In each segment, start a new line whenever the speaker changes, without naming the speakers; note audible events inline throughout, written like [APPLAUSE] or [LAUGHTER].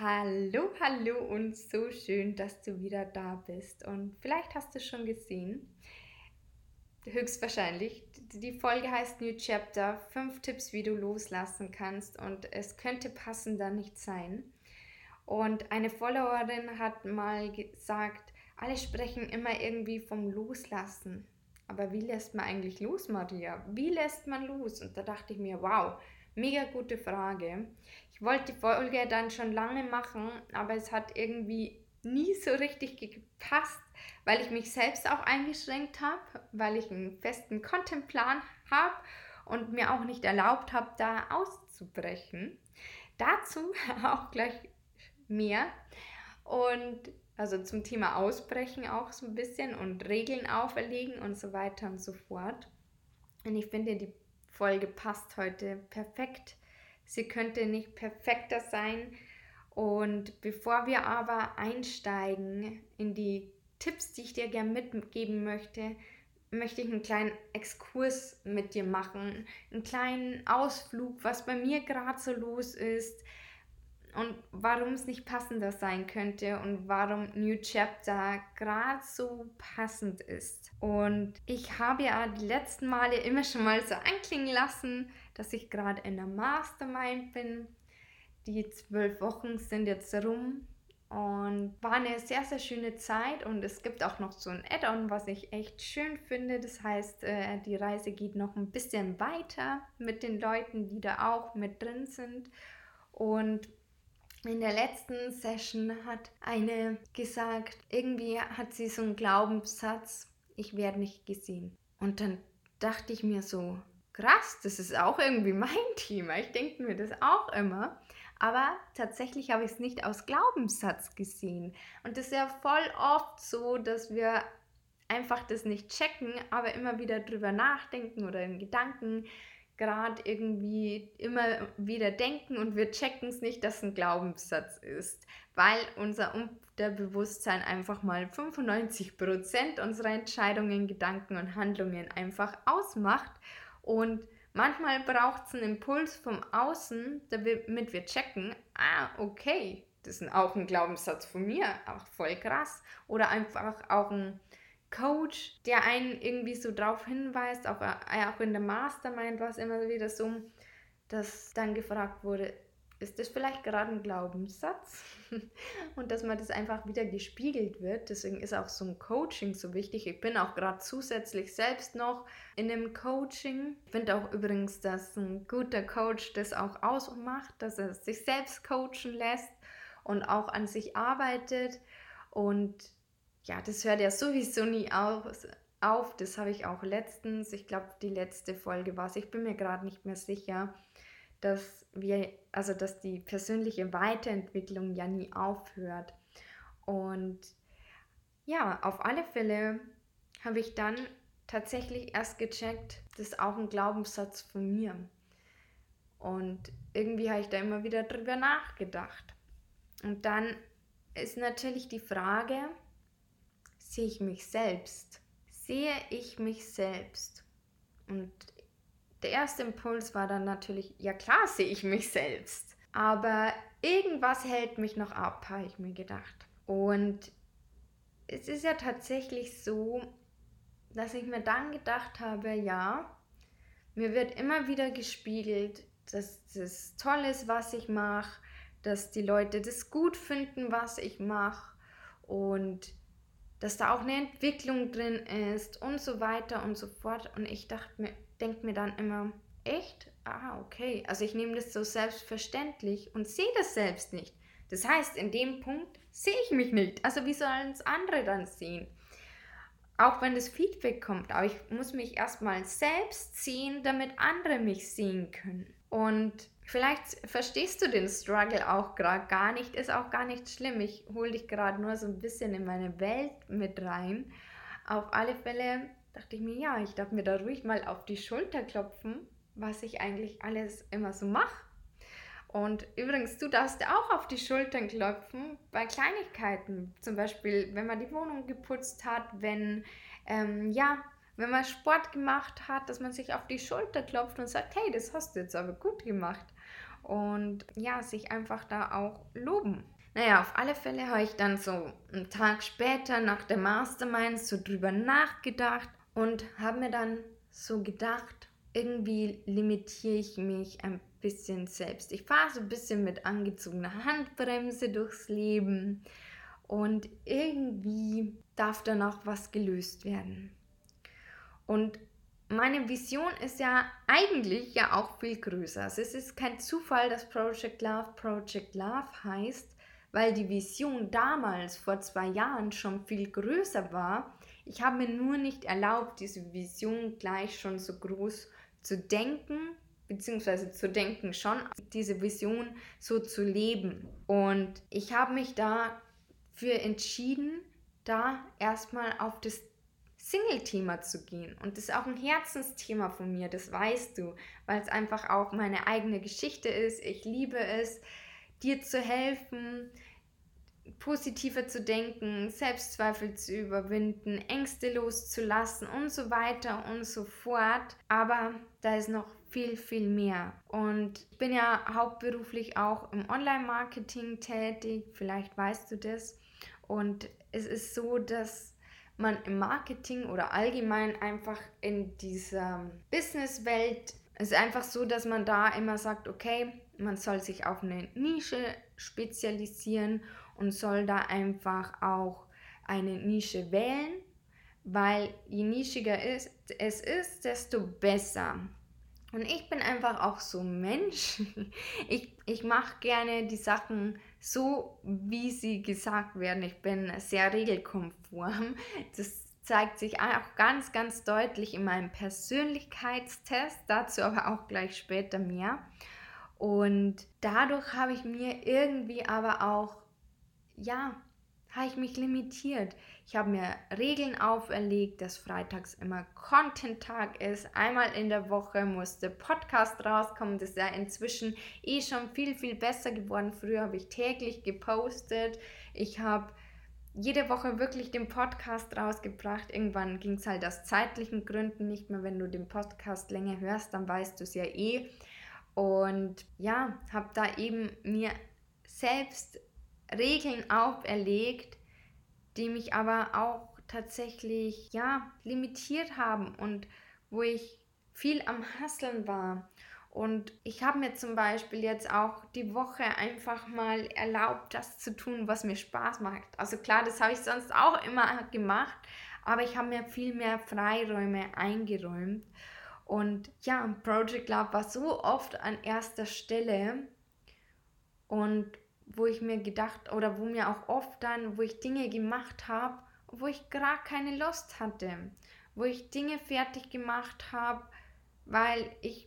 Hallo, hallo und so schön, dass du wieder da bist. Und vielleicht hast du schon gesehen, höchstwahrscheinlich, die Folge heißt New Chapter, fünf Tipps, wie du loslassen kannst. Und es könnte passender nicht sein. Und eine Followerin hat mal gesagt, alle sprechen immer irgendwie vom Loslassen. Aber wie lässt man eigentlich los, Maria? Wie lässt man los? Und da dachte ich mir, wow, mega gute Frage. Ich wollte die Folge dann schon lange machen, aber es hat irgendwie nie so richtig gepasst, weil ich mich selbst auch eingeschränkt habe, weil ich einen festen Contentplan habe und mir auch nicht erlaubt habe, da auszubrechen. Dazu [LAUGHS] auch gleich mehr. Und also zum Thema Ausbrechen auch so ein bisschen und Regeln auferlegen und so weiter und so fort. Und ich finde, die Folge passt heute perfekt. Sie könnte nicht perfekter sein. Und bevor wir aber einsteigen in die Tipps, die ich dir gerne mitgeben möchte, möchte ich einen kleinen Exkurs mit dir machen, einen kleinen Ausflug, was bei mir gerade so los ist, und warum es nicht passender sein könnte und warum New Chapter gerade so passend ist. Und ich habe ja die letzten Male immer schon mal so anklingen lassen, dass ich gerade in der Mastermind bin. Die zwölf Wochen sind jetzt rum und war eine sehr, sehr schöne Zeit und es gibt auch noch so ein Add-on, was ich echt schön finde. Das heißt, äh, die Reise geht noch ein bisschen weiter mit den Leuten, die da auch mit drin sind. Und in der letzten Session hat eine gesagt, irgendwie hat sie so einen Glaubenssatz, ich werde nicht gesehen. Und dann dachte ich mir so, krass, das ist auch irgendwie mein [LAUGHS] Thema. Ich denke mir das auch immer. Aber tatsächlich habe ich es nicht aus Glaubenssatz gesehen. Und das ist ja voll oft so, dass wir einfach das nicht checken, aber immer wieder drüber nachdenken oder in Gedanken gerade irgendwie immer wieder denken und wir checken es nicht, dass ein Glaubenssatz ist, weil unser Unterbewusstsein einfach mal 95% unserer Entscheidungen, Gedanken und Handlungen einfach ausmacht und manchmal braucht es einen Impuls vom Außen, damit wir checken, ah, okay, das ist auch ein Glaubenssatz von mir, auch voll krass. Oder einfach auch ein Coach, der einen irgendwie so drauf hinweist, auch, äh, auch in der Mastermind war es immer wieder so, dass dann gefragt wurde, ist das vielleicht gerade ein Glaubenssatz? [LAUGHS] und dass man das einfach wieder gespiegelt wird. Deswegen ist auch so ein Coaching so wichtig. Ich bin auch gerade zusätzlich selbst noch in einem Coaching. Ich finde auch übrigens, dass ein guter Coach das auch ausmacht, dass er sich selbst coachen lässt und auch an sich arbeitet. Und ja, das hört ja sowieso nie auf. auf. Das habe ich auch letztens, ich glaube, die letzte Folge war es, ich bin mir gerade nicht mehr sicher, dass wir, also dass die persönliche Weiterentwicklung ja nie aufhört. Und ja, auf alle Fälle habe ich dann tatsächlich erst gecheckt, das ist auch ein Glaubenssatz von mir. Und irgendwie habe ich da immer wieder drüber nachgedacht. Und dann ist natürlich die Frage, sehe ich mich selbst? Sehe ich mich selbst? Und der erste Impuls war dann natürlich, ja klar sehe ich mich selbst. Aber irgendwas hält mich noch ab, habe ich mir gedacht. Und es ist ja tatsächlich so, dass ich mir dann gedacht habe, ja, mir wird immer wieder gespiegelt, dass das toll ist, was ich mache, dass die Leute das gut finden, was ich mache. Und dass da auch eine Entwicklung drin ist und so weiter und so fort. Und ich dachte mir, denke mir dann immer, echt? Ah, okay. Also ich nehme das so selbstverständlich und sehe das selbst nicht. Das heißt, in dem Punkt sehe ich mich nicht. Also wie sollen es andere dann sehen? Auch wenn das Feedback kommt, aber ich muss mich erstmal selbst sehen, damit andere mich sehen können. Und vielleicht verstehst du den Struggle auch gerade gar nicht, ist auch gar nicht schlimm. Ich hole dich gerade nur so ein bisschen in meine Welt mit rein. Auf alle Fälle dachte ich mir, ja, ich darf mir da ruhig mal auf die Schulter klopfen, was ich eigentlich alles immer so mache. Und übrigens, du darfst auch auf die Schultern klopfen bei Kleinigkeiten. Zum Beispiel, wenn man die Wohnung geputzt hat, wenn, ähm, ja, wenn man Sport gemacht hat, dass man sich auf die Schulter klopft und sagt, hey, das hast du jetzt aber gut gemacht. Und ja, sich einfach da auch loben. Naja, auf alle Fälle habe ich dann so einen Tag später nach der Mastermind so drüber nachgedacht und habe mir dann so gedacht, irgendwie limitiere ich mich ein bisschen selbst. Ich fahre so ein bisschen mit angezogener Handbremse durchs Leben und irgendwie darf da noch was gelöst werden. Und meine Vision ist ja eigentlich ja auch viel größer. Also es ist kein Zufall, dass Project Love Project Love heißt, weil die Vision damals vor zwei Jahren schon viel größer war. Ich habe mir nur nicht erlaubt, diese Vision gleich schon so groß zu denken, beziehungsweise zu denken schon, diese Vision so zu leben. Und ich habe mich dafür entschieden, da erstmal auf das Single-Thema zu gehen. Und das ist auch ein Herzensthema von mir, das weißt du, weil es einfach auch meine eigene Geschichte ist. Ich liebe es, dir zu helfen, positiver zu denken, Selbstzweifel zu überwinden, Ängste loszulassen und so weiter und so fort. Aber da ist noch viel, viel mehr. Und ich bin ja hauptberuflich auch im Online-Marketing tätig, vielleicht weißt du das. Und es ist so, dass man im Marketing oder allgemein einfach in dieser Businesswelt es ist einfach so, dass man da immer sagt, okay, man soll sich auf eine Nische spezialisieren und soll da einfach auch eine Nische wählen, weil je nischiger es ist, desto besser. Und ich bin einfach auch so Mensch. [LAUGHS] Ich, ich mache gerne die Sachen so, wie sie gesagt werden. Ich bin sehr regelkonform. Das zeigt sich auch ganz, ganz deutlich in meinem Persönlichkeitstest. Dazu aber auch gleich später mehr. Und dadurch habe ich mir irgendwie aber auch ja, habe ich mich limitiert. Ich habe mir Regeln auferlegt, dass freitags immer Content-Tag ist. Einmal in der Woche muss der Podcast rauskommen. Das ist ja inzwischen eh schon viel, viel besser geworden. Früher habe ich täglich gepostet. Ich habe jede Woche wirklich den Podcast rausgebracht. Irgendwann ging es halt aus zeitlichen Gründen nicht mehr. Wenn du den Podcast länger hörst, dann weißt du es ja eh. Und ja, habe da eben mir selbst Regeln auferlegt, die mich aber auch tatsächlich ja limitiert haben und wo ich viel am Hasseln war. Und ich habe mir zum Beispiel jetzt auch die Woche einfach mal erlaubt, das zu tun, was mir Spaß macht. Also klar, das habe ich sonst auch immer gemacht, aber ich habe mir viel mehr Freiräume eingeräumt. Und ja, Project Love war so oft an erster Stelle. Und wo ich mir gedacht oder wo mir auch oft dann, wo ich Dinge gemacht habe, wo ich gar keine Lust hatte, wo ich Dinge fertig gemacht habe, weil ich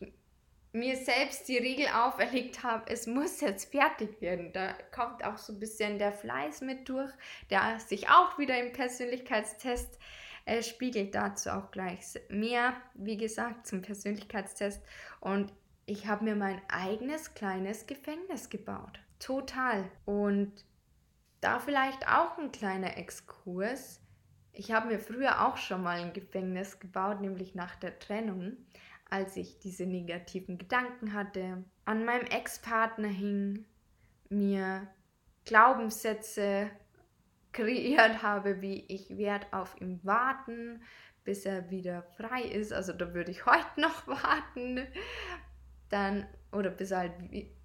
mir selbst die Regel auferlegt habe, es muss jetzt fertig werden. Da kommt auch so ein bisschen der Fleiß mit durch, der sich auch wieder im Persönlichkeitstest äh, spiegelt. Dazu auch gleich mehr, wie gesagt, zum Persönlichkeitstest. Und ich habe mir mein eigenes kleines Gefängnis gebaut. Total. Und da vielleicht auch ein kleiner Exkurs. Ich habe mir früher auch schon mal ein Gefängnis gebaut, nämlich nach der Trennung, als ich diese negativen Gedanken hatte, an meinem Ex-Partner hing, mir Glaubenssätze [LAUGHS] kreiert habe, wie ich werde auf ihn warten, bis er wieder frei ist. Also da würde ich [LAUGHS] heute noch warten. Dann oder bis, halt,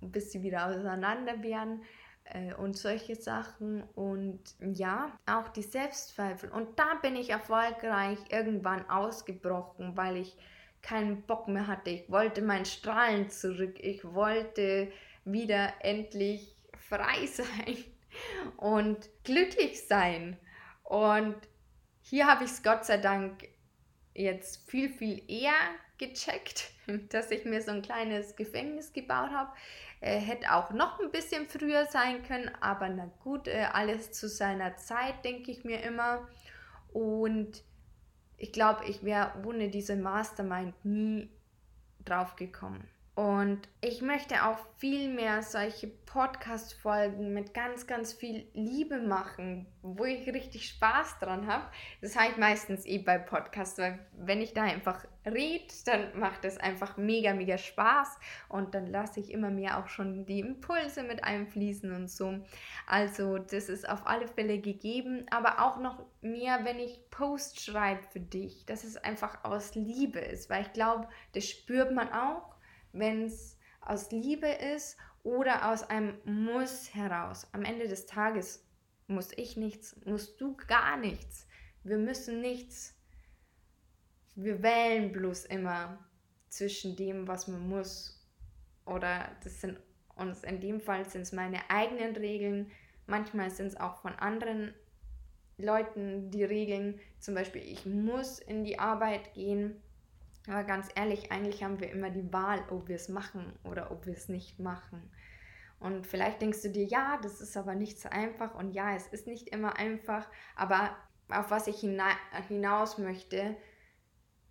bis sie wieder auseinander werden äh, und solche Sachen und ja, auch die Selbstzweifel. Und da bin ich erfolgreich irgendwann ausgebrochen, weil ich keinen Bock mehr hatte. Ich wollte mein Strahlen zurück. Ich wollte wieder endlich frei [LAUGHS] sein und glücklich sein. Und hier habe ich es Gott sei Dank jetzt viel, viel eher gecheckt, dass ich mir so ein kleines Gefängnis gebaut habe. Äh, hätte auch noch ein bisschen früher sein können, aber na gut, äh, alles zu seiner Zeit, denke ich mir immer. Und ich glaube, ich wäre ohne diese Mastermind nie drauf gekommen. Und ich möchte auch viel mehr solche Podcast-Folgen mit ganz, ganz viel Liebe machen, wo ich richtig Spaß dran habe. Das habe ich meistens eh bei Podcasts, weil wenn ich da einfach rede, dann macht es einfach mega, mega Spaß und dann lasse ich immer mehr auch schon die Impulse mit einfließen und so. Also das ist auf alle Fälle gegeben, aber auch noch mehr, wenn ich Post schreibe für dich, dass es einfach aus Liebe ist, weil ich glaube, das spürt man auch wenn es aus Liebe ist oder aus einem Muss heraus. Am Ende des Tages muss ich nichts, musst du gar nichts. Wir müssen nichts. Wir wählen bloß immer zwischen dem, was man muss. Oder das sind uns in dem Fall sind es meine eigenen Regeln. Manchmal sind es auch von anderen Leuten die Regeln. Zum Beispiel, ich muss in die Arbeit gehen aber ganz ehrlich, eigentlich haben wir immer die Wahl, ob wir es machen oder ob wir es nicht machen. Und vielleicht denkst du dir, ja, das ist aber nicht so einfach. Und ja, es ist nicht immer einfach. Aber auf was ich hinaus möchte,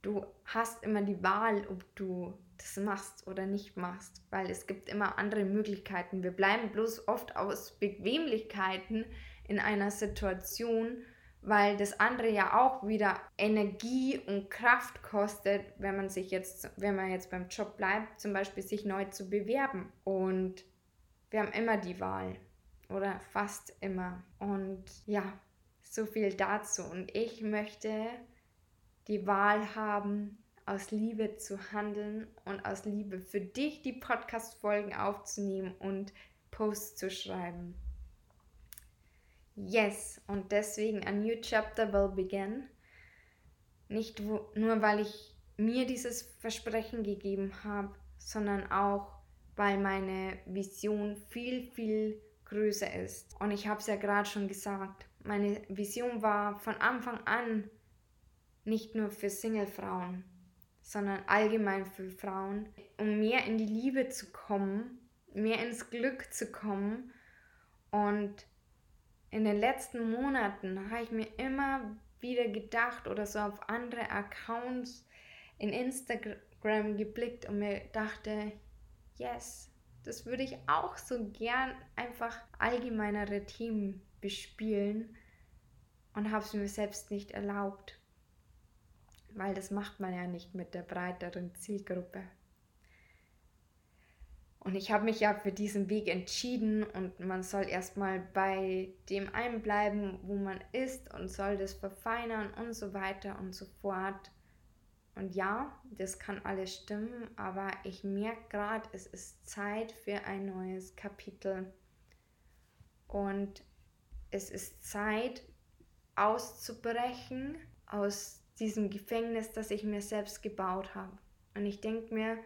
du hast immer die Wahl, ob du das machst oder nicht machst. Weil es gibt immer andere Möglichkeiten. Wir bleiben bloß oft aus Bequemlichkeiten in einer Situation weil das andere ja auch wieder Energie und Kraft kostet, wenn man sich jetzt, wenn man jetzt beim Job bleibt, zum Beispiel sich neu zu bewerben. Und wir haben immer die Wahl oder fast immer. Und ja, so viel dazu. Und ich möchte die Wahl haben, aus Liebe zu handeln und aus Liebe für dich die Podcast-Folgen aufzunehmen und Posts zu schreiben. Yes, und deswegen a new chapter will begin. Nicht wo, nur, weil ich mir dieses Versprechen gegeben habe, sondern auch, weil meine Vision viel, viel größer ist. Und ich habe es ja gerade schon gesagt, meine Vision war von Anfang an nicht nur für Single-Frauen, sondern allgemein für Frauen, um mehr in die Liebe zu kommen, mehr ins Glück zu kommen und in den letzten Monaten habe ich mir immer wieder gedacht oder so auf andere Accounts in Instagram geblickt und mir dachte, yes, das würde ich auch so gern einfach allgemeinere Themen bespielen und habe es mir selbst nicht erlaubt, weil das macht man ja nicht mit der breiteren Zielgruppe. Und ich habe mich ja für diesen Weg entschieden und man soll erstmal bei dem einbleiben, wo man ist und soll das verfeinern und so weiter und so fort. Und ja, das kann alles stimmen, aber ich merke gerade, es ist Zeit für ein neues Kapitel. Und es ist Zeit auszubrechen aus diesem Gefängnis, das ich mir selbst gebaut habe. Und ich denke mir,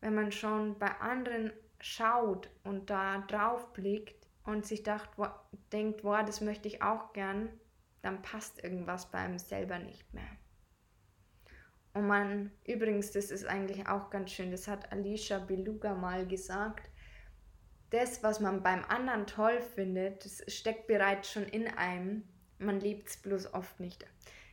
wenn man schon bei anderen schaut und da drauf blickt und sich dacht, wo, denkt, boah, das möchte ich auch gern, dann passt irgendwas bei einem selber nicht mehr. Und man, übrigens, das ist eigentlich auch ganz schön, das hat Alicia Beluga mal gesagt, das, was man beim anderen toll findet, das steckt bereits schon in einem, man lebt es bloß oft nicht.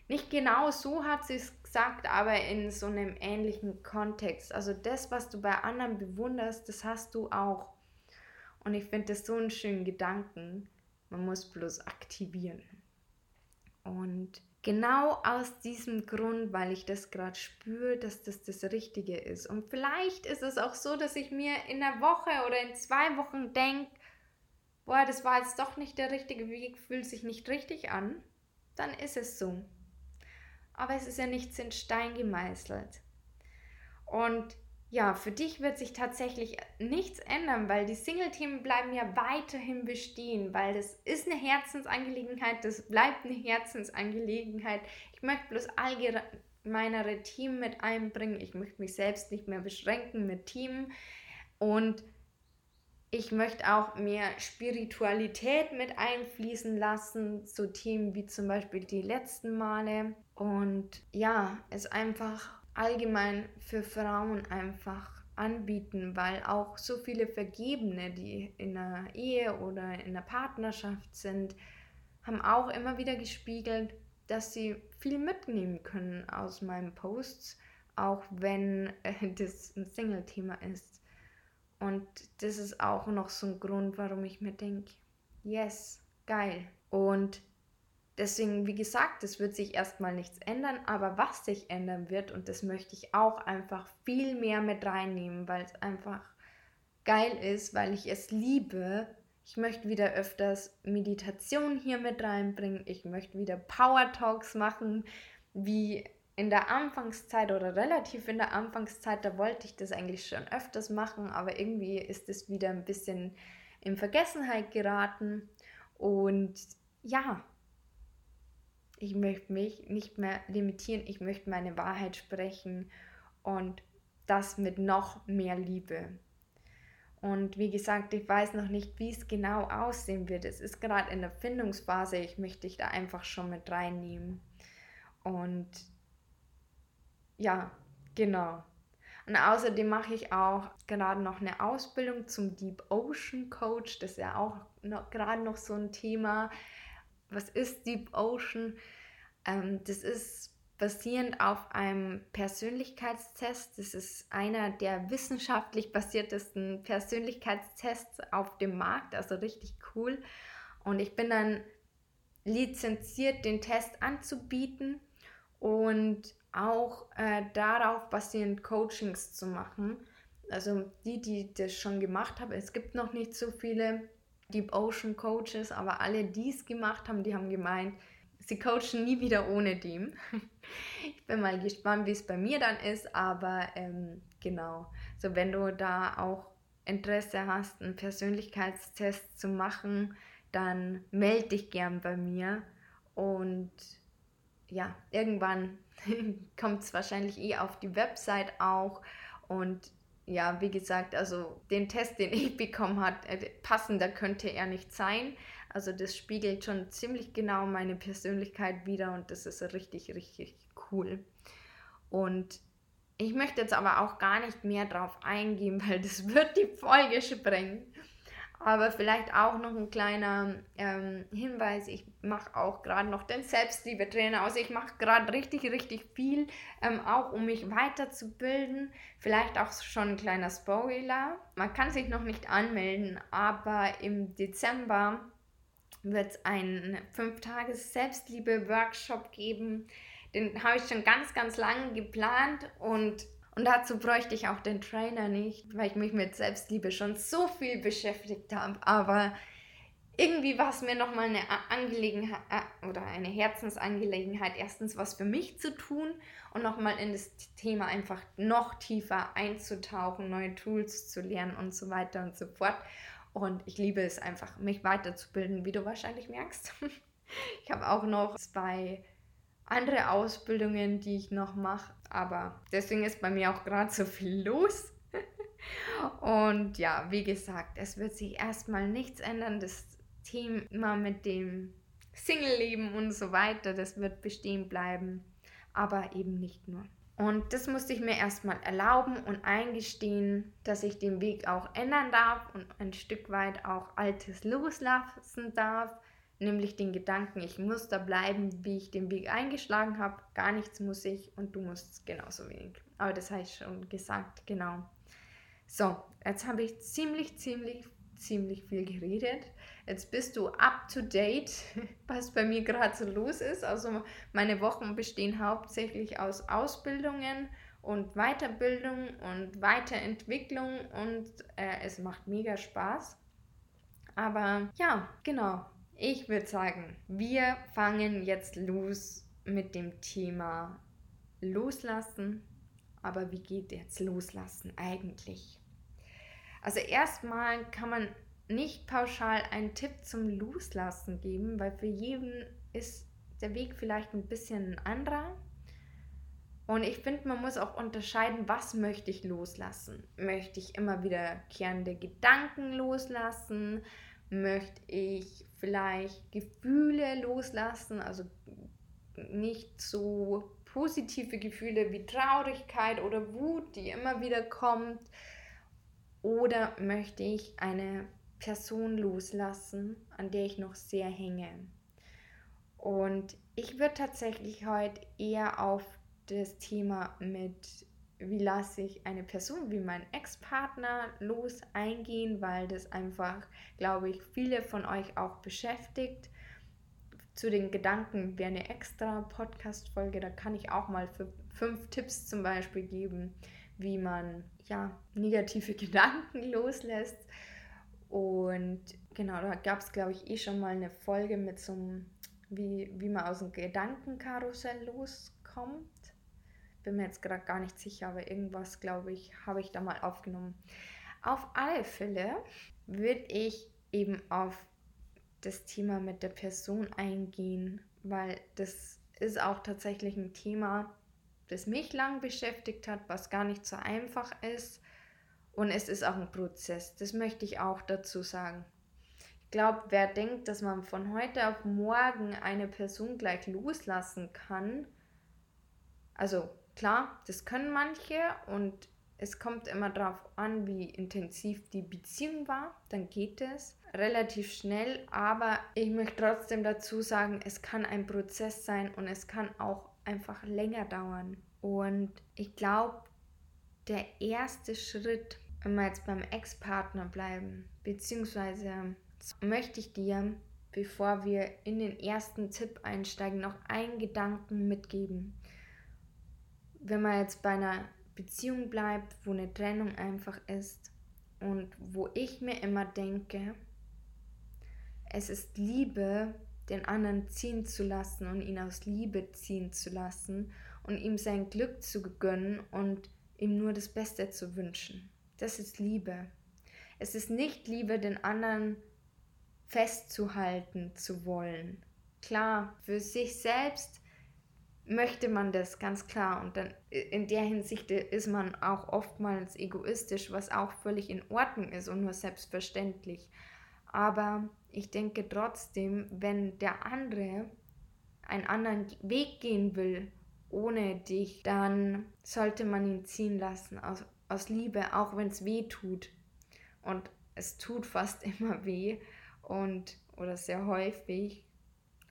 Nicht genau so hat sie es gesagt, aber in so einem ähnlichen Kontext. Also das, was du bei anderen bewunderst, das hast du auch. Und ich finde das so einen schönen Gedanken. Man muss bloß aktivieren. Und genau aus diesem Grund, weil ich das gerade spüre, dass das das Richtige ist. Und vielleicht ist es auch so, dass ich mir in einer Woche oder in zwei Wochen denke, boah, das war jetzt doch nicht der richtige Weg, fühlt sich nicht richtig an. Dann ist es so aber es ist ja nichts in Stein gemeißelt. Und ja, für dich wird sich tatsächlich nichts ändern, weil die Single-Themen bleiben ja weiterhin bestehen, weil das ist eine Herzensangelegenheit, das bleibt eine Herzensangelegenheit. Ich möchte bloß allgemeinere Team mit einbringen. Ich möchte mich selbst nicht mehr beschränken mit Team. Und ich möchte auch mehr Spiritualität mit einfließen lassen, so Themen wie zum Beispiel die letzten Male. Und ja, es einfach allgemein für Frauen einfach anbieten, weil auch so viele Vergebene, die in einer Ehe oder in einer Partnerschaft sind, haben auch immer wieder gespiegelt, dass sie viel mitnehmen können aus meinen Posts, auch wenn äh, [LAUGHS] das ein Single-Thema ist. Und das ist auch noch so ein Grund, warum ich mir denke, yes, geil. Und deswegen, wie gesagt, es wird sich erstmal nichts ändern, aber was sich ändern wird, und das möchte ich auch einfach viel mehr mit reinnehmen, weil es einfach geil ist, weil ich es liebe. Ich möchte wieder öfters Meditation hier mit reinbringen. Ich möchte wieder Power Talks machen, wie in der Anfangszeit oder relativ in der Anfangszeit, da wollte ich das eigentlich schon öfters machen, aber irgendwie ist es wieder ein bisschen in Vergessenheit geraten. Und ja, ich möchte mich nicht mehr limitieren, ich möchte meine Wahrheit sprechen und das mit noch mehr Liebe. Und wie gesagt, ich weiß noch nicht, wie es genau aussehen wird. Es ist gerade in der Findungsphase. Ich möchte dich da einfach schon mit reinnehmen. Und ja, genau. Und außerdem mache ich auch gerade noch eine Ausbildung zum Deep Ocean Coach. Das ist ja auch noch, gerade noch so ein Thema. Was ist Deep Ocean? Ähm, das ist basierend auf einem Persönlichkeitstest. Das ist einer der wissenschaftlich basiertesten Persönlichkeitstests auf dem Markt, also richtig cool. Und ich bin dann lizenziert, den Test anzubieten und auch äh, darauf basierend Coachings zu machen. Also die, die das schon gemacht haben, es gibt noch nicht so viele Deep Ocean Coaches, aber alle, die es gemacht haben, die haben gemeint, sie coachen nie wieder ohne dem. [LAUGHS] ich bin mal gespannt, wie es bei mir dann ist, aber ähm, genau. So, wenn du da auch Interesse hast, einen Persönlichkeitstest zu machen, dann melde dich gern bei mir und ja, irgendwann [LAUGHS] kommt es wahrscheinlich eh auf die Website auch und ja, wie gesagt, also den Test, den ich [LAUGHS] bekommen habe, äh, passender könnte er nicht sein. Also das spiegelt schon ziemlich genau meine Persönlichkeit wieder und das ist richtig, richtig cool. Und ich möchte jetzt aber auch gar nicht mehr drauf eingehen, [LAUGHS] weil das wird die Folge sprengen. Aber vielleicht auch noch ein kleiner ähm, Hinweis. Ich mache auch gerade noch den Selbstliebetrainer. Also ich mache gerade richtig, richtig viel, ähm, auch um mich weiterzubilden. Vielleicht auch schon ein kleiner Spoiler. Man kann sich noch nicht anmelden, aber im Dezember wird es einen 5-Tages-Selbstliebe-Workshop geben. Den habe ich schon ganz, ganz lange geplant und, und dazu bräuchte ich auch den Trainer nicht, weil ich mich mit Selbstliebe schon so viel beschäftigt habe. Aber irgendwie war es mir nochmal eine Angelegenheit oder eine Herzensangelegenheit, erstens was für mich zu tun und nochmal in das Thema einfach noch tiefer einzutauchen, neue Tools zu lernen und so weiter und so fort. Und ich liebe es einfach, mich weiterzubilden, wie du wahrscheinlich merkst. [LAUGHS] Ich habe auch noch zwei andere Ausbildungen, die ich noch mache, aber deswegen ist bei mir auch gerade so viel los. [LAUGHS] Und ja, wie gesagt, es wird sich erstmal nichts ändern. Das Thema mit dem Single-Leben und so weiter, das wird bestehen bleiben, aber eben nicht nur. Und das musste ich mir erstmal erlauben und eingestehen, dass ich den Weg auch ändern darf und ein Stück weit auch Altes loslassen darf, nämlich den Gedanken, ich muss da bleiben, wie ich den Weg eingeschlagen habe. Gar nichts muss ich und du musst genauso wenig. Aber das ich schon gesagt, genau. So, jetzt habe ich ziemlich, ziemlich ziemlich viel geredet. Jetzt bist du up to date, [LAUGHS] was bei mir gerade so los ist. Also meine Wochen bestehen hauptsächlich aus Ausbildungen und Weiterbildung und Weiterentwicklung und äh, es macht mega Spaß. Aber ja, genau. Ich würde sagen, wir fangen jetzt los mit dem Thema Loslassen. Aber wie geht jetzt Loslassen eigentlich? Also erstmal kann man nicht pauschal einen Tipp zum Loslassen geben, weil für jeden ist der Weg vielleicht ein bisschen ein anderer. Und ich finde, man muss auch unterscheiden, was möchte ich loslassen. Möchte ich immer wiederkehrende Gedanken loslassen? Möchte ich vielleicht Gefühle loslassen? Also nicht so positive Gefühle wie Traurigkeit oder Wut, die immer wieder kommt? Oder möchte ich eine Person loslassen, an der ich noch sehr hänge? Und ich würde tatsächlich heute eher auf das Thema mit, wie lasse ich eine Person wie mein Ex-Partner los eingehen, weil das einfach, glaube ich, viele von euch auch beschäftigt. Zu den Gedanken wäre eine extra Podcast-Folge, da kann ich auch mal fünf Tipps zum Beispiel geben, wie man ja negative [LAUGHS] Gedanken loslässt. Und genau, da gab es, glaube ich, eh schon mal eine Folge mit so einem, wie, wie man aus dem Gedankenkarussell loskommt bin mir jetzt gerade gar nicht sicher, aber irgendwas, glaube ich, habe ich da mal aufgenommen. Auf alle Fälle würde ich eben auf das Thema mit der Person eingehen, weil das ist auch tatsächlich ein Thema, das mich lang beschäftigt hat, was gar nicht so einfach ist. Und es ist auch ein Prozess, das möchte ich auch dazu sagen. Ich glaube, wer denkt, dass man von heute auf morgen eine Person gleich loslassen kann, also Klar, das können manche und es kommt immer darauf an, wie intensiv die Beziehung war. Dann geht es relativ schnell, aber ich möchte trotzdem dazu sagen, es kann ein Prozess sein und es kann auch einfach länger dauern. Und ich glaube, der erste Schritt, wenn wir jetzt beim Ex-Partner bleiben, beziehungsweise möchte ich dir, bevor wir in den ersten Tipp einsteigen, noch einen Gedanken mitgeben wenn man jetzt bei einer Beziehung bleibt, wo eine Trennung einfach ist und wo ich mir immer denke, es ist Liebe, den anderen ziehen zu lassen und ihn aus Liebe ziehen zu lassen und ihm sein Glück zu gönnen und ihm nur das Beste zu wünschen. Das ist Liebe. Es ist nicht Liebe, den anderen festzuhalten zu wollen. Klar, für sich selbst möchte man das ganz klar und dann in der Hinsicht ist man auch oftmals egoistisch, was auch völlig in Ordnung ist und nur selbstverständlich. Aber ich denke trotzdem, wenn der andere einen anderen Weg gehen will ohne dich, dann sollte man ihn ziehen lassen aus, aus Liebe, auch wenn es weh tut. Und es tut fast [LAUGHS] immer weh und oder sehr häufig.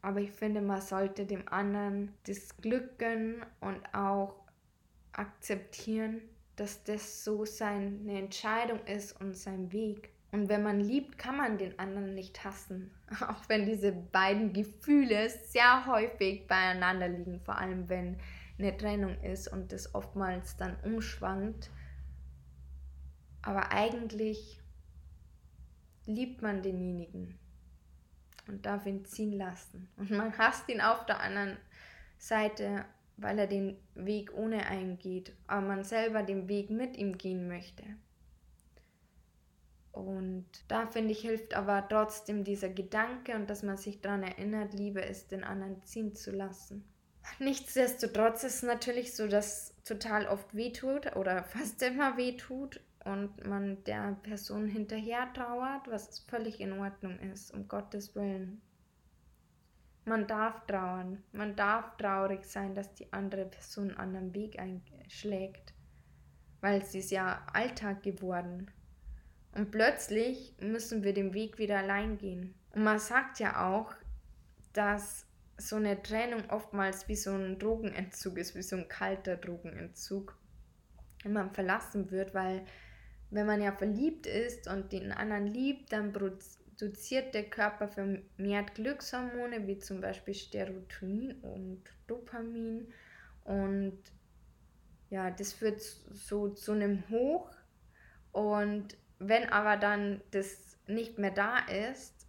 Aber ich finde, man sollte dem anderen das Glück gönnen und auch akzeptieren, dass das so seine Entscheidung ist und sein Weg. Und wenn man liebt, kann man den anderen nicht hassen. [LAUGHS] Auch wenn diese beiden Gefühle sehr häufig beieinander liegen, vor allem wenn eine Trennung ist und das oftmals dann umschwankt. Aber eigentlich liebt man denjenigen und darf ihn ziehen lassen. Und man hasst ihn auf der anderen Seite, weil er den Weg ohne einen geht, aber man selber den Weg mit ihm gehen möchte. Und da finde ich, hilft aber trotzdem dieser Gedanke und dass man sich daran erinnert, Liebe ist, den anderen ziehen zu lassen. Nichtsdestotrotz ist es natürlich so, dass total oft wehtut oder [LAUGHS] fast immer wehtut und man der Person hinterher trauert, was völlig in Ordnung ist, um Gottes Willen. Man darf trauern, man darf traurig sein, dass die andere Person einen anderen Weg einschlägt, weil sie ist ja Alltag geworden. Und plötzlich müssen wir den Weg wieder allein gehen. Und man sagt ja auch, dass so eine Trennung oftmals wie so ein Drogenentzug ist, wie so ein kalter Drogenentzug, wenn man verlassen wird, weil wenn man ja verliebt ist und den anderen liebt, dann produziert der Körper vermehrt Glückshormone, wie zum Beispiel Serotonin und Dopamin. Und ja, das führt so zu einem Hoch. Und wenn aber dann das nicht mehr da ist,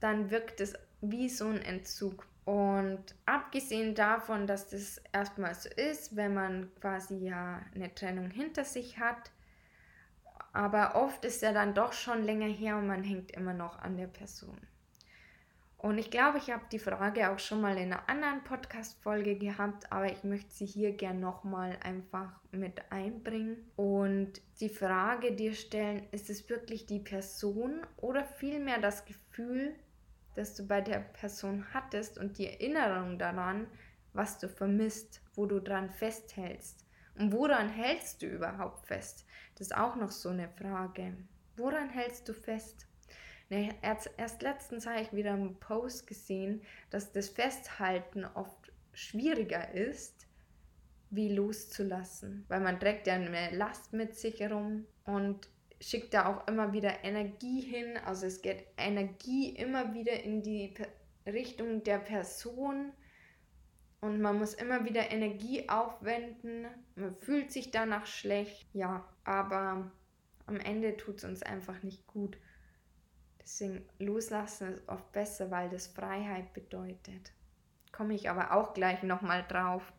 dann wirkt es wie so ein Entzug. Und abgesehen davon, dass das erstmal so ist, wenn man quasi ja eine Trennung hinter sich hat, aber oft ist er dann doch schon länger her und man hängt immer noch an der Person. Und ich glaube, ich habe die Frage auch schon mal in einer anderen Podcast-Folge gehabt, aber ich möchte sie hier gern nochmal einfach mit einbringen und die Frage dir stellen, ist es wirklich die Person oder vielmehr das Gefühl, das du bei der Person hattest und die Erinnerung daran, was du vermisst, wo du dran festhältst. Und woran hältst du überhaupt fest? Das ist auch noch so eine Frage. Woran hältst du fest? Erst, erst letztens habe ich wieder einen Post gesehen, dass das Festhalten oft schwieriger ist, wie loszulassen. Weil man trägt ja eine Last mit sich herum und schickt da auch immer wieder Energie hin. Also es geht Energie immer wieder in die Richtung der Person und man muss immer wieder Energie aufwenden. Man fühlt sich danach schlecht, ja, aber am Ende tut es uns einfach nicht gut. Deswegen loslassen ist oft besser, weil das Freiheit bedeutet. Komme ich aber auch gleich nochmal drauf.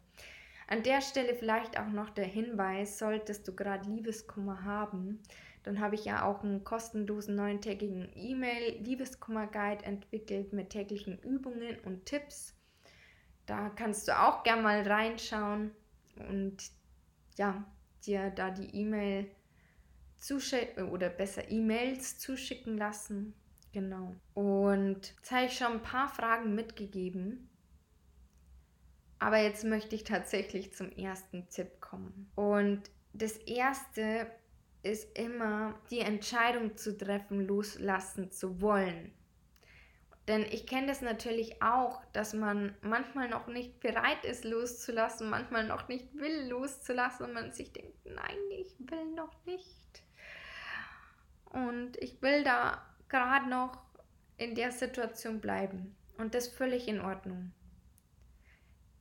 An der Stelle vielleicht auch noch der Hinweis, solltest du gerade Liebeskummer haben, dann habe ich ja auch einen kostenlosen neuntägigen E-Mail-Liebeskummer-Guide entwickelt mit täglichen Übungen und Tipps. Da kannst du auch gerne mal reinschauen und ja, dir da die E-Mail zuschicken oder besser E-Mails zuschicken lassen. Genau. Und jetzt habe ich schon ein paar Fragen mitgegeben. Aber jetzt möchte ich tatsächlich zum ersten Tipp kommen. Und das erste ist immer die Entscheidung zu treffen, loslassen zu wollen. Denn ich kenne das natürlich auch, dass man manchmal noch nicht bereit ist loszulassen, manchmal noch nicht will loszulassen und man sich denkt, nein, ich will noch nicht. Und ich will da gerade noch in der Situation bleiben. Und das völlig in Ordnung.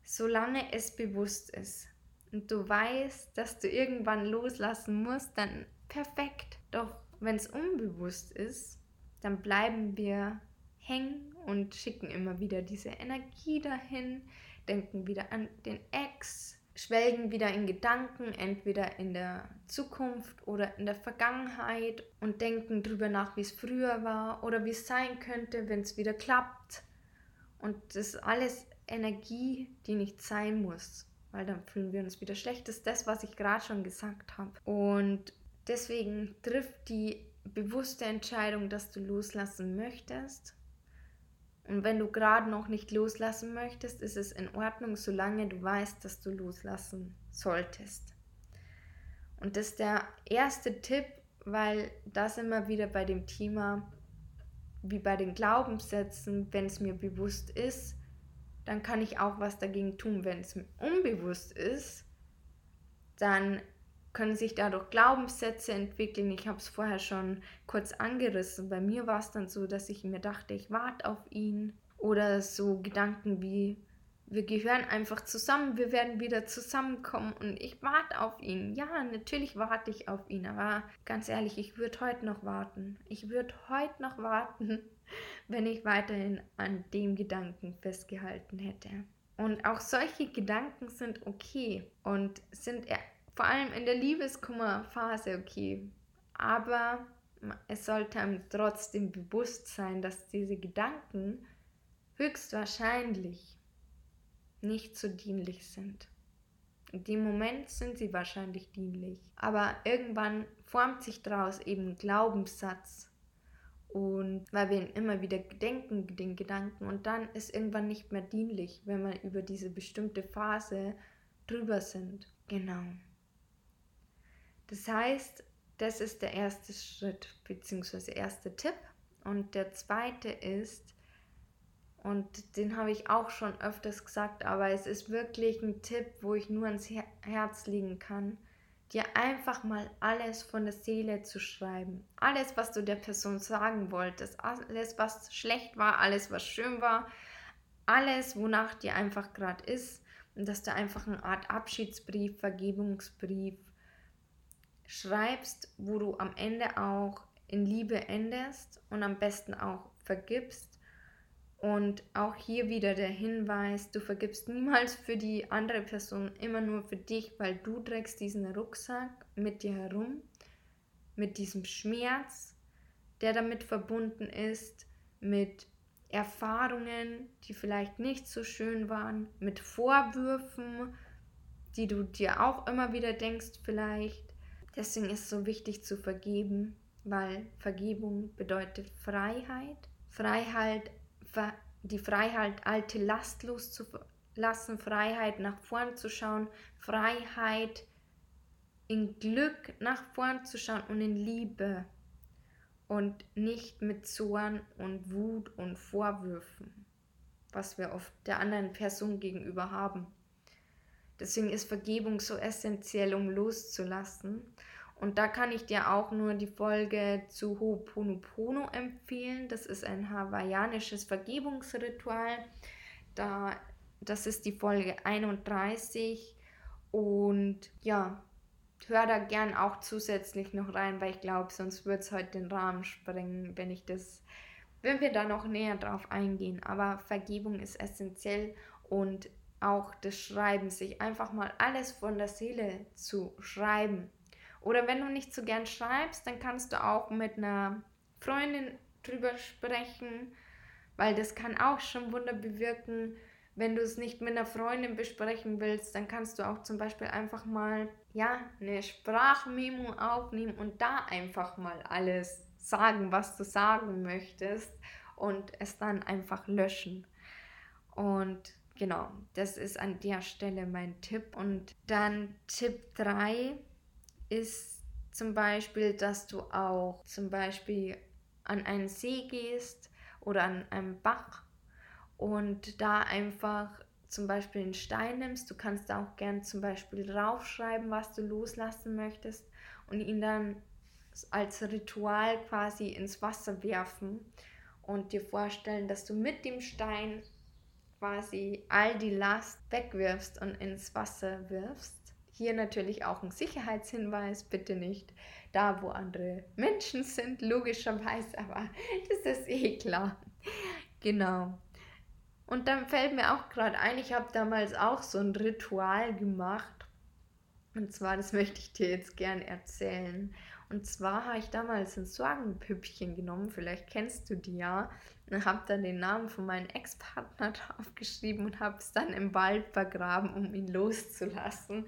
Solange es bewusst ist und du weißt, dass du irgendwann loslassen musst, dann perfekt. Doch wenn es unbewusst ist, dann bleiben wir hängen und schicken immer wieder diese Energie dahin, denken wieder an den Ex, schwelgen wieder in Gedanken, entweder in der Zukunft oder in der Vergangenheit und denken darüber nach, wie es früher war oder wie es sein könnte, wenn es wieder klappt. Und das ist alles Energie, die nicht sein muss, weil dann fühlen wir uns wieder schlecht. Das ist das, was ich gerade schon gesagt habe. Und deswegen trifft die bewusste Entscheidung, dass du loslassen möchtest und wenn du gerade noch nicht loslassen möchtest, ist es in Ordnung, solange du weißt, dass du loslassen solltest. Und das ist der erste Tipp, weil das immer wieder bei dem Thema, wie bei den Glaubenssätzen, wenn es mir bewusst ist, dann kann ich auch was dagegen tun. Wenn es mir unbewusst ist, dann können sich dadurch Glaubenssätze entwickeln. Ich habe es vorher schon kurz angerissen. Bei mir war es dann so, dass ich mir dachte, ich warte auf ihn. Oder so Gedanken wie, wir gehören einfach zusammen, wir werden wieder zusammenkommen und ich warte auf ihn. Ja, natürlich warte ich auf ihn, aber ganz ehrlich, ich würde heute noch warten. Ich würde heute noch warten, [LAUGHS] wenn ich weiterhin an dem Gedanken festgehalten hätte. Und auch solche Gedanken sind okay und sind vor allem in der Liebeskummerphase okay. Aber es sollte einem trotzdem bewusst sein, dass diese Gedanken höchstwahrscheinlich nicht so dienlich sind. In dem Moment sind sie wahrscheinlich dienlich. Aber irgendwann formt sich daraus eben ein Glaubenssatz. Und weil wir ihn immer wieder denken, den Gedanken, und dann ist irgendwann nicht mehr dienlich, wenn wir über diese bestimmte Phase drüber sind. Genau. Das heißt, das ist der erste Schritt bzw. erste Tipp. Und der zweite ist, und den habe ich auch schon öfters gesagt, aber es ist wirklich ein Tipp, wo ich nur ans Herz legen kann, dir einfach mal alles von der Seele zu schreiben. Alles, was du der Person sagen wolltest, alles, was schlecht war, alles, was schön war, alles, wonach dir einfach gerade ist. Und dass du einfach eine Art Abschiedsbrief, Vergebungsbrief, schreibst, wo du am Ende auch in Liebe endest und am besten auch vergibst. Und auch hier wieder der Hinweis, du vergibst niemals für die andere Person, immer nur für dich, weil du trägst diesen Rucksack mit dir herum, mit diesem Schmerz, der damit verbunden ist, mit Erfahrungen, die vielleicht nicht so schön waren, mit Vorwürfen, die du dir auch immer wieder denkst vielleicht, Deswegen ist es so wichtig zu vergeben, weil Vergebung bedeutet Freiheit. Freiheit, die Freiheit, alte Last lassen, Freiheit nach vorn zu schauen, Freiheit in Glück nach vorn zu schauen und in Liebe und nicht mit Zorn und Wut und Vorwürfen, was wir oft der anderen Person gegenüber haben. Deswegen ist Vergebung so essentiell, um loszulassen. Und da kann ich dir auch nur die Folge zu Ho'oponopono empfehlen. Das ist ein hawaiianisches Vergebungsritual. Da, das ist die Folge 31. Und ja, hör da gern auch zusätzlich noch rein, weil ich glaube, sonst wird es heute den Rahmen sprengen, wenn ich das, wenn wir da noch näher drauf eingehen. Aber Vergebung ist essentiell und auch das Schreiben, sich einfach mal alles von der Seele zu schreiben. Oder wenn du nicht so gern schreibst, dann kannst du auch mit einer Freundin drüber sprechen, weil das kann auch schon Wunder bewirken. Wenn du es nicht mit einer Freundin besprechen willst, dann kannst du auch zum Beispiel einfach mal ja, eine Sprachmemo aufnehmen und da einfach mal alles sagen, was du sagen möchtest und es dann einfach löschen. Und genau, das ist an der Stelle mein Tipp. Und dann Tipp 3 ist zum Beispiel, dass du auch zum Beispiel an einen See gehst oder an einen Bach und da einfach zum Beispiel einen Stein nimmst, du kannst da auch gern zum Beispiel draufschreiben, was du loslassen möchtest und ihn dann als Ritual quasi ins Wasser werfen und dir vorstellen, dass du mit dem Stein quasi all die Last wegwirfst und ins Wasser wirfst. Hier natürlich auch ein Sicherheitshinweis, bitte nicht da, wo andere Menschen sind, logischerweise, aber [LAUGHS] das ist eh klar. Genau. Und dann fällt mir auch gerade ein, ich habe damals auch so ein Ritual gemacht. Und zwar, das möchte ich dir jetzt gern erzählen. Und zwar habe ich damals ein Sorgenpüppchen genommen, vielleicht kennst du die ja, und habe dann den Namen von meinem Ex-Partner [LAUGHS] draufgeschrieben und habe es dann im Wald vergraben, um ihn loszulassen.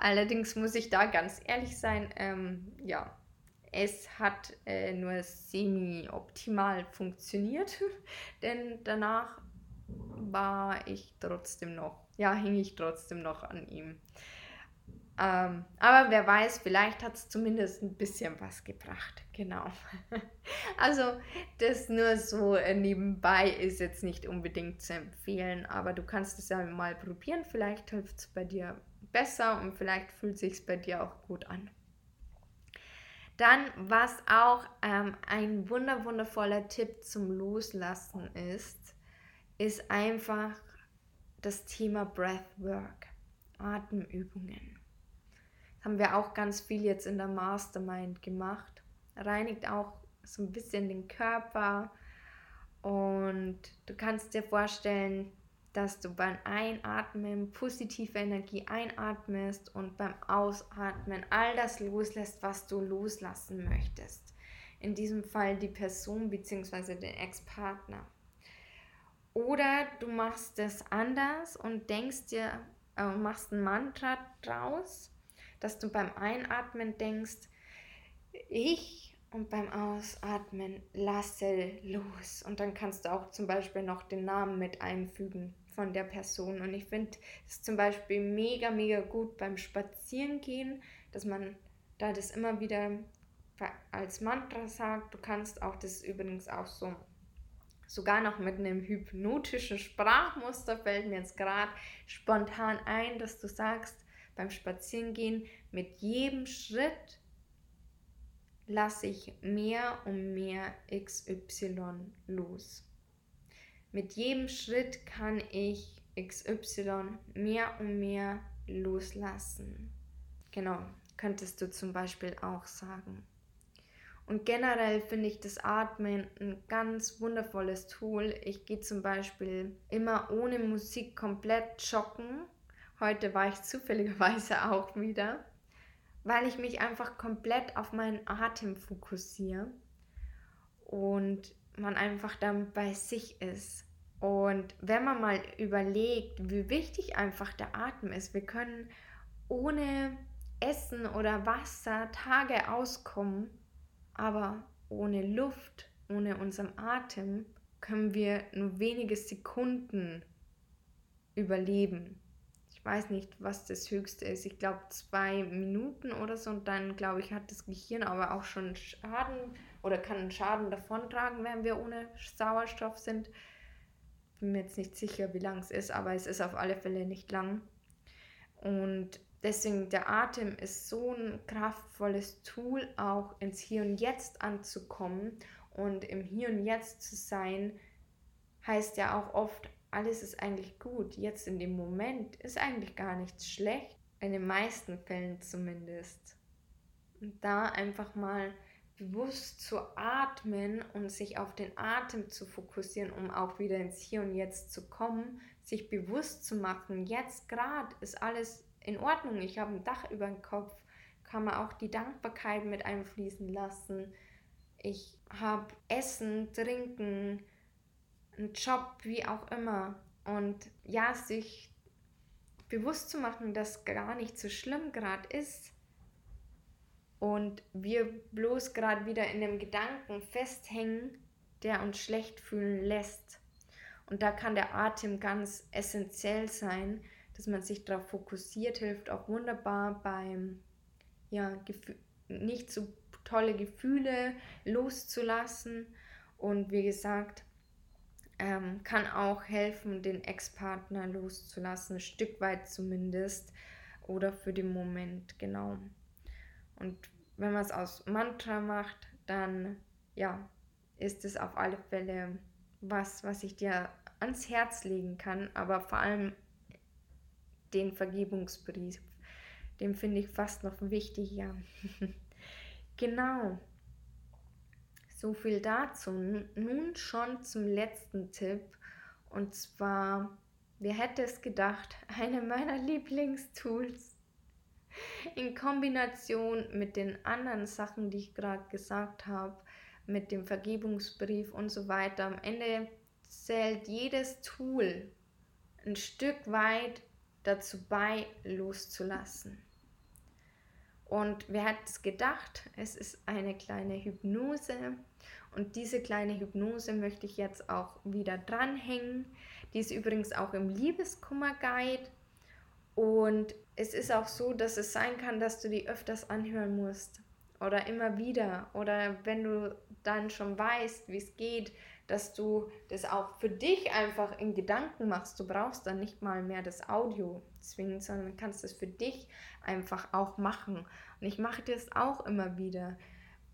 Allerdings muss ich da ganz ehrlich sein, ähm, ja, es hat äh, nur semi-optimal funktioniert, [LAUGHS] denn danach war ich trotzdem noch, ja, hing ich trotzdem noch an ihm. Ähm, aber wer weiß, vielleicht hat es zumindest ein bisschen was gebracht. Genau. [LAUGHS] also das nur so äh, nebenbei ist jetzt nicht unbedingt zu empfehlen, aber du kannst es ja mal probieren. Vielleicht hilft es bei dir besser und vielleicht fühlt sich bei dir auch gut an. Dann, was auch ähm, ein wunder wundervoller Tipp zum Loslassen ist, ist einfach das Thema Breathwork, Atemübungen. Haben wir auch ganz viel jetzt in der Mastermind gemacht. Reinigt auch so ein bisschen den Körper und du kannst dir vorstellen, dass du beim Einatmen positive Energie einatmest und beim Ausatmen all das loslässt, was du loslassen möchtest. In diesem Fall die Person bzw. den Ex-Partner. Oder du machst es anders und denkst dir, äh, machst ein Mantra draus, dass du beim Einatmen denkst, ich und beim Ausatmen lasse los. Und dann kannst du auch zum Beispiel noch den Namen mit einfügen von der Person. Und ich finde es zum Beispiel mega, mega gut beim Spazierengehen, dass man da das immer wieder als Mantra sagt. Du kannst auch das übrigens auch so sogar noch mit einem hypnotischen Sprachmuster fällt mir jetzt gerade spontan ein, dass du sagst beim Spazierengehen, mit jedem Schritt lasse ich mehr und mehr XY los. Mit jedem Schritt kann ich XY mehr und mehr loslassen. Genau, könntest du zum Beispiel auch sagen. Und generell finde ich das Atmen ein ganz wundervolles Tool. Ich gehe zum Beispiel immer ohne Musik komplett joggen. Heute war ich zufälligerweise auch wieder, weil ich mich einfach komplett auf meinen Atem fokussiere. Und man einfach dann bei sich ist. Und wenn man mal überlegt, wie wichtig einfach der Atem ist, wir können ohne Essen oder Wasser Tage auskommen, aber ohne Luft, ohne unseren Atem können wir nur wenige Sekunden überleben. Ich weiß nicht, was das höchste ist. Ich glaube zwei Minuten oder so und dann glaube ich hat das Gehirn aber auch schon Schaden oder kann einen Schaden davontragen, wenn wir ohne Sauerstoff sind. Bin mir jetzt nicht sicher, wie lang es ist, aber es ist auf alle Fälle nicht lang. Und deswegen der Atem ist so ein kraftvolles Tool, auch ins Hier und Jetzt anzukommen und im Hier und Jetzt zu sein, heißt ja auch oft, alles ist eigentlich gut. Jetzt in dem Moment ist eigentlich gar nichts schlecht. In den meisten Fällen zumindest. Und da einfach mal bewusst zu atmen und sich auf den Atem zu fokussieren, um auch wieder ins Hier und Jetzt zu kommen, sich bewusst zu machen, jetzt gerade ist alles in Ordnung, ich habe ein Dach über dem Kopf, kann man auch die Dankbarkeit mit einfließen lassen. Ich habe Essen, Trinken, einen Job, wie auch immer. Und ja, sich bewusst zu machen, dass gar nicht so schlimm gerade ist und wir bloß gerade wieder in einem Gedanken festhängen, der uns schlecht fühlen lässt. Und da kann der Atem ganz essentiell sein, dass man sich darauf fokussiert, hilft auch wunderbar beim ja, nicht so tolle Gefühle loszulassen. Und wie gesagt, ähm, kann auch helfen, den Ex-Partner loszulassen, ein Stück weit zumindest. Oder für den Moment, genau. Und wenn man es aus Mantra macht, dann ja, ist es auf alle Fälle was, was ich dir ans Herz legen kann, aber vor allem den Vergebungsbrief. Den finde ich fast noch wichtiger. [LAUGHS] genau. So viel dazu. Nun schon zum letzten Tipp. Und zwar, wer hätte es gedacht, [LAUGHS] eine meiner Lieblingstools in Kombination mit den anderen Sachen, die ich gerade gesagt habe, mit dem Vergebungsbrief und so weiter. Am Ende zählt jedes Tool ein Stück weit dazu bei, loszulassen. Und wer hat es gedacht? Es ist eine kleine Hypnose. Und diese kleine Hypnose möchte ich jetzt auch wieder dranhängen. Die ist übrigens auch im Liebeskummer-Guide. Und es ist auch so, dass es sein kann, dass du die öfters anhören musst. Oder immer wieder. Oder wenn du dann schon weißt, wie es geht, dass du das auch für dich einfach in Gedanken machst. Du brauchst dann nicht mal mehr das Audio zwingend, sondern kannst es für dich einfach auch machen. Und ich mache das auch immer wieder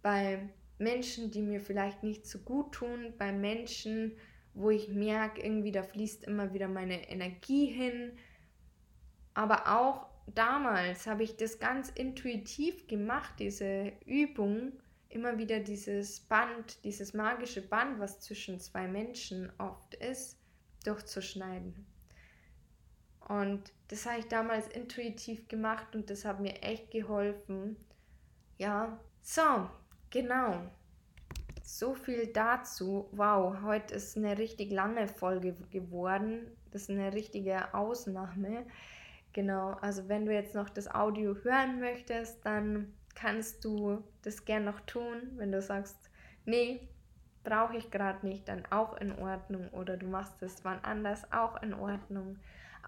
bei Menschen, die mir vielleicht nicht so gut tun, bei Menschen, wo ich merke, irgendwie da fließt immer wieder meine Energie hin. Aber auch damals habe ich das ganz intuitiv gemacht, diese Übung immer wieder dieses Band, dieses magische Band, was zwischen zwei Menschen oft ist, durchzuschneiden. Und das habe ich damals intuitiv gemacht und das hat mir echt geholfen. Ja, so, genau. So viel dazu. Wow, heute ist eine richtig lange Folge geworden. Das ist eine richtige Ausnahme. Genau, also wenn du jetzt noch das Audio hören möchtest, dann kannst du das gern noch tun. Wenn du sagst, nee, brauche ich gerade nicht, dann auch in Ordnung. Oder du machst es wann anders, auch in Ordnung.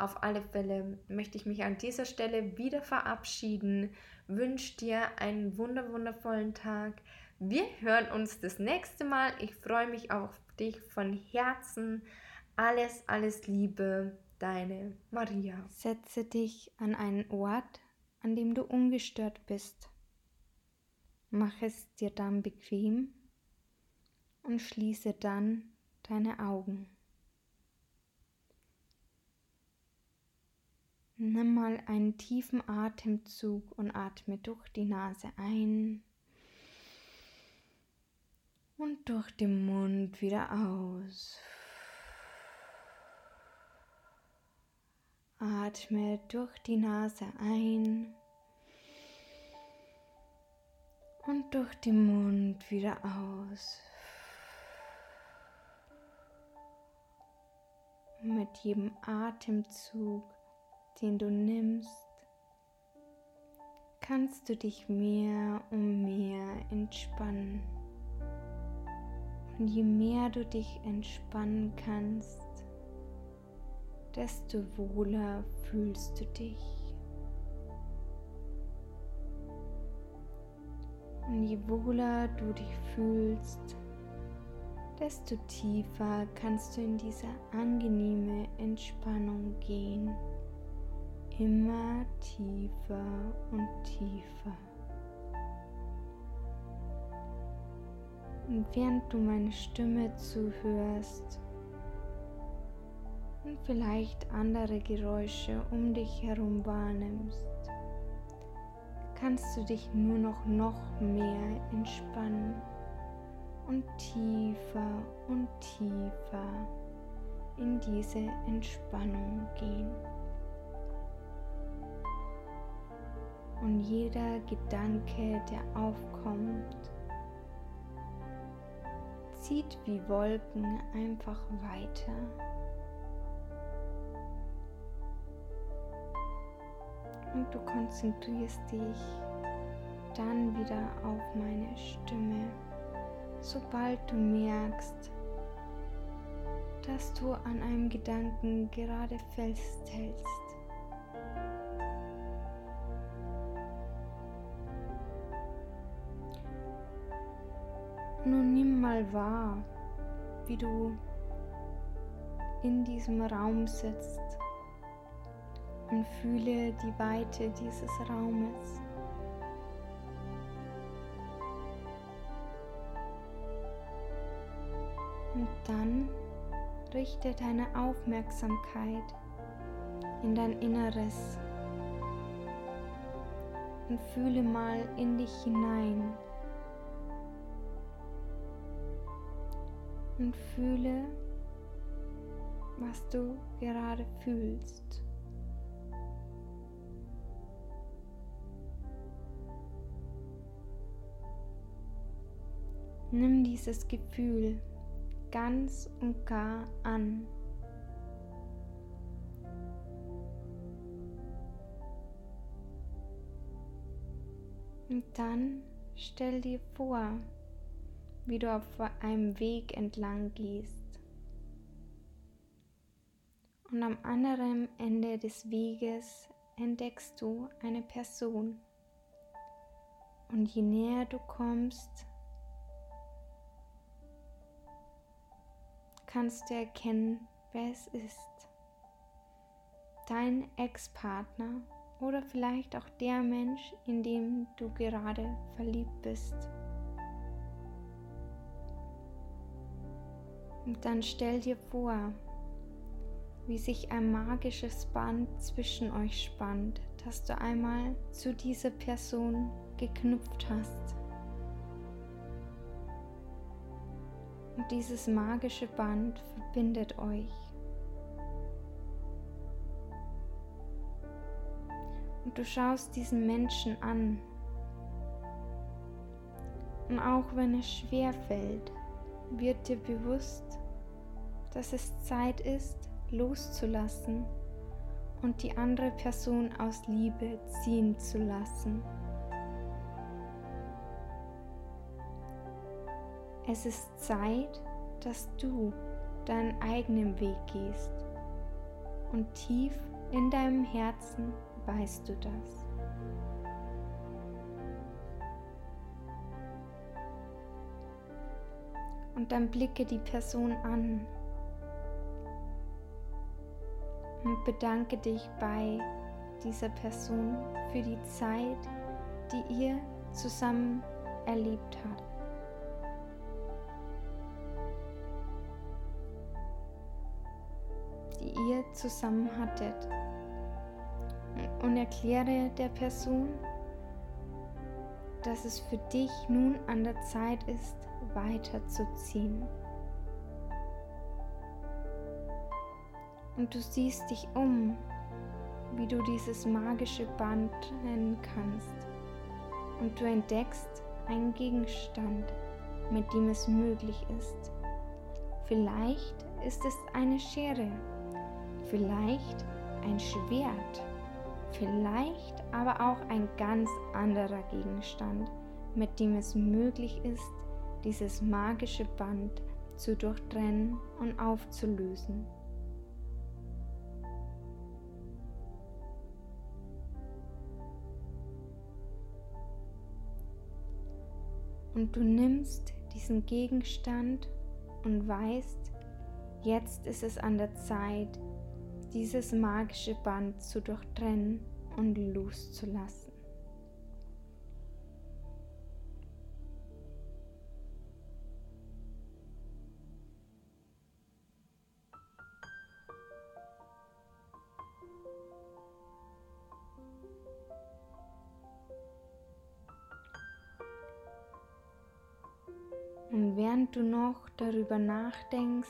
Auf alle Fälle möchte ich mich an dieser Stelle wieder verabschieden. Wünsche dir einen wunder wundervollen Tag. Wir hören uns das nächste Mal. Ich freue mich auf dich von Herzen. Alles, alles Liebe, deine Maria.
Setze dich an einen Ort, an dem du ungestört bist. Mach es dir dann bequem und schließe dann deine Augen. Nimm mal einen tiefen Atemzug und atme durch die Nase ein und durch den Mund wieder aus. Atme durch die Nase ein und durch den Mund wieder aus. Mit jedem Atemzug, den du nimmst, kannst du dich mehr und mehr entspannen. Und je mehr du dich entspannen kannst, desto wohler fühlst du dich. Und je wohler du dich fühlst, desto tiefer kannst du in diese angenehme Entspannung gehen. Immer tiefer und tiefer. Und während du meine Stimme zuhörst und vielleicht andere Geräusche um dich herum wahrnimmst, kannst du dich nur noch noch mehr entspannen und tiefer und tiefer in diese Entspannung gehen. Und jeder Gedanke, der aufkommt, zieht wie Wolken einfach weiter. Und du konzentrierst dich dann wieder auf meine Stimme sobald du merkst, dass du an einem Gedanken gerade festhältst. Mal wahr, wie du in diesem Raum sitzt und fühle die Weite dieses Raumes. Und dann richte deine Aufmerksamkeit in dein Inneres und fühle mal in dich hinein. Und fühle, was du gerade fühlst. Nimm dieses Gefühl ganz und gar an. Und dann stell dir vor, wie du auf einem Weg entlang gehst. Und am anderen Ende des Weges entdeckst du eine Person. Und je näher du kommst, kannst du erkennen, wer es ist. Dein Ex-Partner oder vielleicht auch der Mensch, in dem du gerade verliebt bist. Und dann stell dir vor, wie sich ein magisches Band zwischen euch spannt, das du einmal zu dieser Person geknüpft hast. Und dieses magische Band verbindet euch. Und du schaust diesen Menschen an. Und auch wenn es schwer fällt, wird dir bewusst, dass es Zeit ist, loszulassen und die andere Person aus Liebe ziehen zu lassen. Es ist Zeit, dass du deinen eigenen Weg gehst. Und tief in deinem Herzen weißt du das. Und dann blicke die Person an und bedanke dich bei dieser Person für die Zeit, die ihr zusammen erlebt habt. ihr zusammen hattet. Und erkläre der Person, dass es für dich nun an der Zeit ist, weiterzuziehen. Und du siehst dich um, wie du dieses magische Band trennen kannst. Und du entdeckst einen Gegenstand, mit dem es möglich ist. Vielleicht ist es eine Schere vielleicht ein Schwert, vielleicht aber auch ein ganz anderer Gegenstand, mit dem es möglich ist, dieses magische Band zu durchtrennen und aufzulösen. Und du nimmst diesen Gegenstand und weißt, jetzt ist es an der Zeit, dieses magische Band zu durchtrennen und loszulassen. Du noch darüber nachdenkst,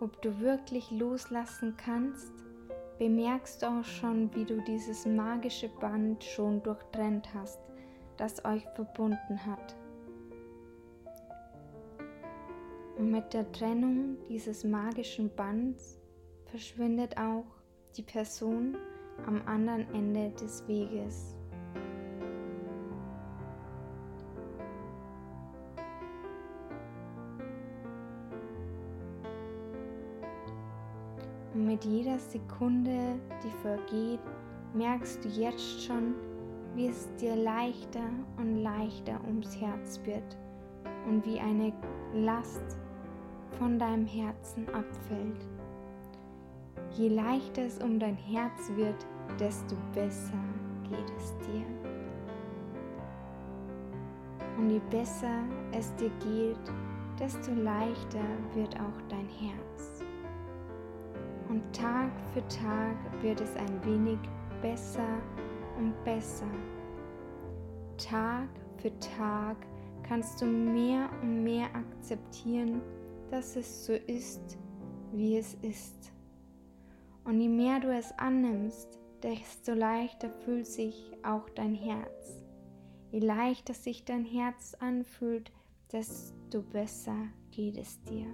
ob du wirklich loslassen kannst, bemerkst du auch schon, wie du dieses magische Band schon durchtrennt hast, das euch verbunden hat. Und mit der Trennung dieses magischen Bands verschwindet auch die Person am anderen Ende des Weges. Mit jeder Sekunde, die vergeht, merkst du jetzt schon, wie es dir leichter und leichter ums Herz wird und wie eine Last von deinem Herzen abfällt. Je leichter es um dein Herz wird, desto besser geht es dir. Und je besser es dir geht, desto leichter wird auch dein Herz. Und Tag für Tag wird es ein wenig besser und besser. Tag für Tag kannst du mehr und mehr akzeptieren, dass es so ist, wie es ist. Und je mehr du es annimmst, desto leichter fühlt sich auch dein Herz. Je leichter sich dein Herz anfühlt, desto besser geht es dir.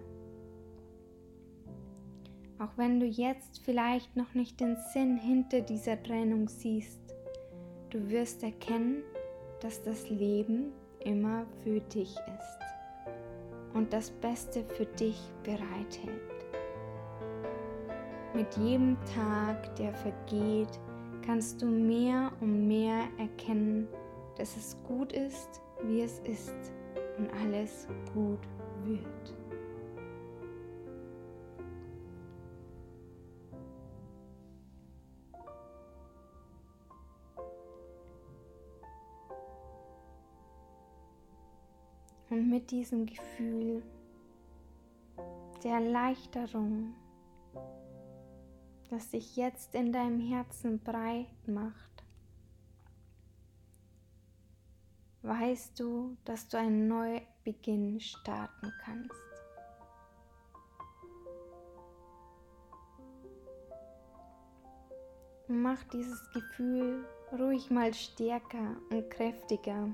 Auch wenn du jetzt vielleicht noch nicht den Sinn hinter dieser Trennung siehst, du wirst erkennen, dass das Leben immer für dich ist und das Beste für dich bereithält. Mit jedem Tag, der vergeht, kannst du mehr und mehr erkennen, dass es gut ist, wie es ist und alles gut wird. Und mit diesem Gefühl der Erleichterung, das sich jetzt in deinem Herzen breit macht, weißt du, dass du einen Neubeginn starten kannst. Mach dieses Gefühl ruhig mal stärker und kräftiger.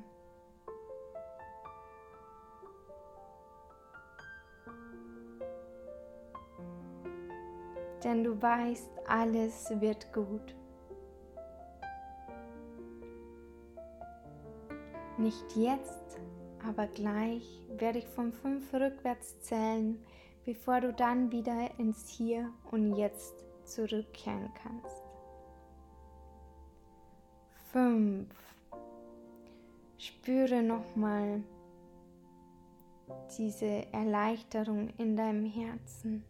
Denn du weißt, alles wird gut. Nicht jetzt, aber gleich werde ich von fünf rückwärts zählen, bevor du dann wieder ins Hier und Jetzt zurückkehren kannst. Fünf. Spüre nochmal diese Erleichterung in deinem Herzen.